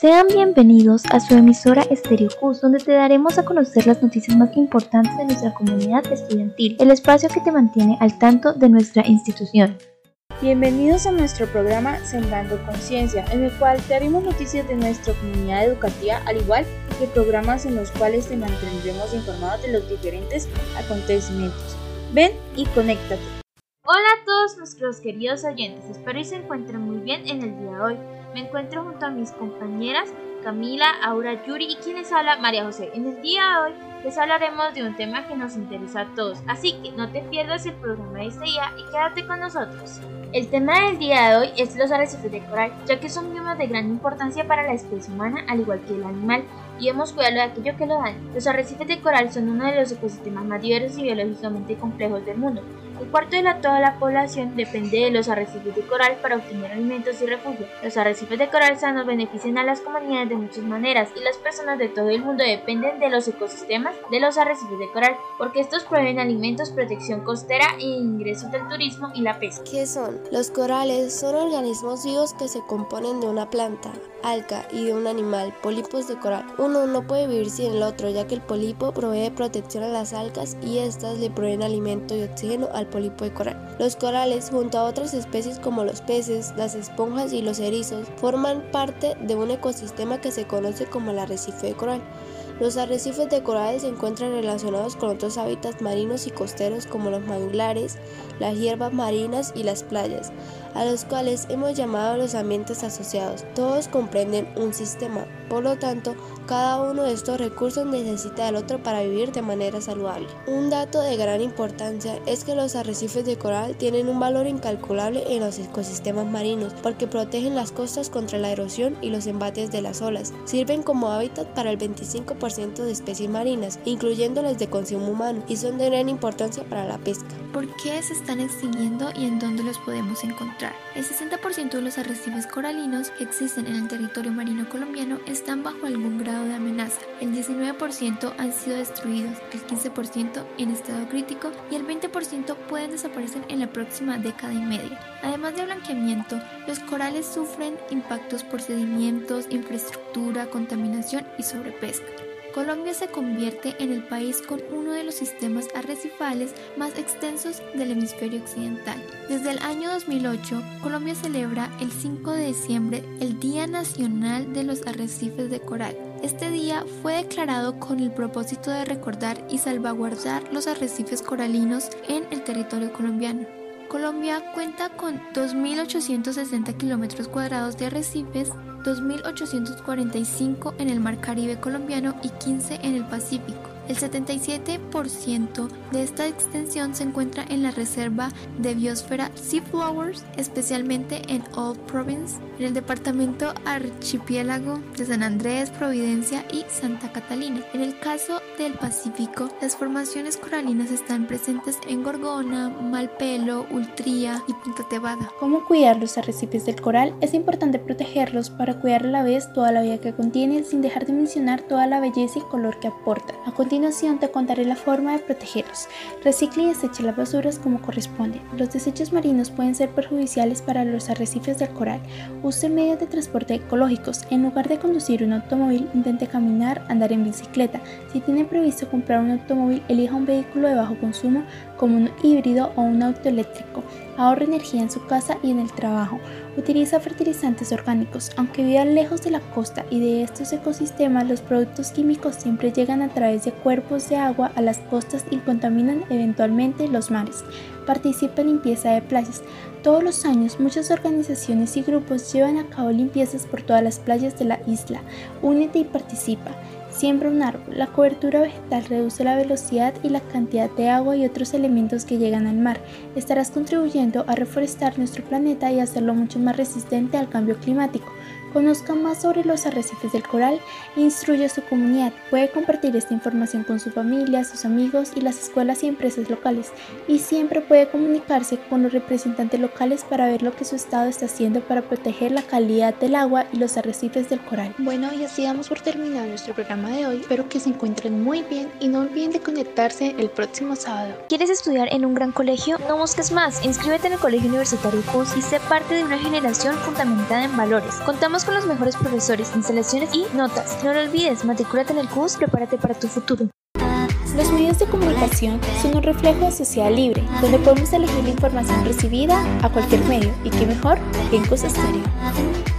Sean bienvenidos a su emisora Estéreo Cus, donde te daremos a conocer las noticias más importantes de nuestra comunidad estudiantil, el espacio que te mantiene al tanto de nuestra institución. Bienvenidos a nuestro programa Sembrando Conciencia, en el cual te haremos noticias de nuestra comunidad educativa, al igual que programas en los cuales te mantendremos informados de los diferentes acontecimientos. Ven y conéctate. Hola a todos nuestros queridos oyentes, espero que se encuentren muy bien en el día de hoy. Me encuentro junto a mis compañeras Camila, Aura, Yuri y quienes habla María José. En el día de hoy les hablaremos de un tema que nos interesa a todos, así que no te pierdas el programa de este día y quédate con nosotros. El tema del día de hoy es los arrecifes de coral, ya que son biomas de gran importancia para la especie humana, al igual que el animal, y hemos cuidado de aquello que lo daña. Los arrecifes de coral son uno de los ecosistemas más diversos y biológicamente complejos del mundo. Un cuarto de la, toda la población depende de los arrecifes de coral para obtener alimentos y refugio. Los arrecifes de coral sanos benefician a las comunidades de muchas maneras y las personas de todo el mundo dependen de los ecosistemas de los arrecifes de coral porque estos proveen alimentos, protección costera e ingresos del turismo y la pesca. ¿Qué son? Los corales son organismos vivos que se componen de una planta, alga y de un animal, pólipos de coral. Uno no puede vivir sin el otro ya que el pólipo provee protección a las algas y éstas le proveen alimento y oxígeno al pólipo de coral. Los corales, junto a otras especies como los peces, las esponjas y los erizos, forman parte de un ecosistema que se conoce como el arrecife de coral. Los arrecifes de coral se encuentran relacionados con otros hábitats marinos y costeros como los manglares, las hierbas marinas y las playas, a los cuales hemos llamado los ambientes asociados. Todos comprenden un sistema, por lo tanto, cada uno de estos recursos necesita del otro para vivir de manera saludable. Un dato de gran importancia es que los arrecifes de coral tienen un valor incalculable en los ecosistemas marinos porque protegen las costas contra la erosión y los embates de las olas. Sirven como hábitat para el 25% de especies marinas, incluyendo las de consumo humano, y son de gran importancia para la pesca. ¿Por qué se están extinguiendo y en dónde los podemos encontrar? El 60% de los arrecifes coralinos que existen en el territorio marino colombiano están bajo algún grado de amenaza, el 19% han sido destruidos, el 15% en estado crítico y el 20% pueden desaparecer en la próxima década y media. Además de blanqueamiento, los corales sufren impactos por sedimentos, infraestructura, contaminación y sobrepesca. Colombia se convierte en el país con uno de los sistemas arrecifales más extensos del hemisferio occidental. Desde el año 2008, Colombia celebra el 5 de diciembre el Día Nacional de los Arrecifes de Coral. Este día fue declarado con el propósito de recordar y salvaguardar los arrecifes coralinos en el territorio colombiano. Colombia cuenta con 2.860 kilómetros cuadrados de arrecifes 2.845 en el Mar Caribe colombiano y 15 en el Pacífico. El 77% de esta extensión se encuentra en la reserva de biosfera Seaflowers, especialmente en Old Province, en el departamento archipiélago de San Andrés, Providencia y Santa Catalina. En el caso del Pacífico, las formaciones coralinas están presentes en Gorgona, Malpelo, Ultría y Punta Tebada. ¿Cómo cuidar los arrecifes del coral? Es importante protegerlos para cuidar a la vez toda la vida que contienen sin dejar de mencionar toda la belleza y color que aportan. A continuación te contaré la forma de protegerlos. Recicle y desecha las basuras como corresponde. Los desechos marinos pueden ser perjudiciales para los arrecifes del coral. Use medios de transporte ecológicos. En lugar de conducir un automóvil, intente caminar, andar en bicicleta. Si tiene previsto comprar un automóvil, elija un vehículo de bajo consumo como un híbrido o un auto eléctrico. Ahorre energía en su casa y en el trabajo. Utiliza fertilizantes orgánicos. Aunque viva lejos de la costa y de estos ecosistemas, los productos químicos siempre llegan a través de cuerpos de agua a las costas y contaminan eventualmente los mares. Participa en limpieza de playas. Todos los años muchas organizaciones y grupos llevan a cabo limpiezas por todas las playas de la isla. Únete y participa. Siembra un árbol. La cobertura vegetal reduce la velocidad y la cantidad de agua y otros elementos que llegan al mar. Estarás contribuyendo a reforestar nuestro planeta y hacerlo mucho más resistente al cambio climático. Conozca más sobre los arrecifes del coral e instruye a su comunidad. Puede compartir esta información con su familia, sus amigos y las escuelas y empresas locales. Y siempre puede comunicarse con los representantes locales para ver lo que su estado está haciendo para proteger la calidad del agua y los arrecifes del coral. Bueno, y así damos por terminado nuestro programa de hoy. Espero que se encuentren muy bien y no olviden de conectarse el próximo sábado. ¿Quieres estudiar en un gran colegio? No busques más. Inscríbete en el Colegio Universitario CUS y sé parte de una generación fundamentada en valores. Contamos Contamos con los mejores profesores, instalaciones y notas. No lo olvides, matricúlate en el CUS, prepárate para tu futuro. Los medios de comunicación son un reflejo de sociedad libre, donde podemos elegir la información recibida a cualquier medio, y qué mejor que en CUS Estéreo.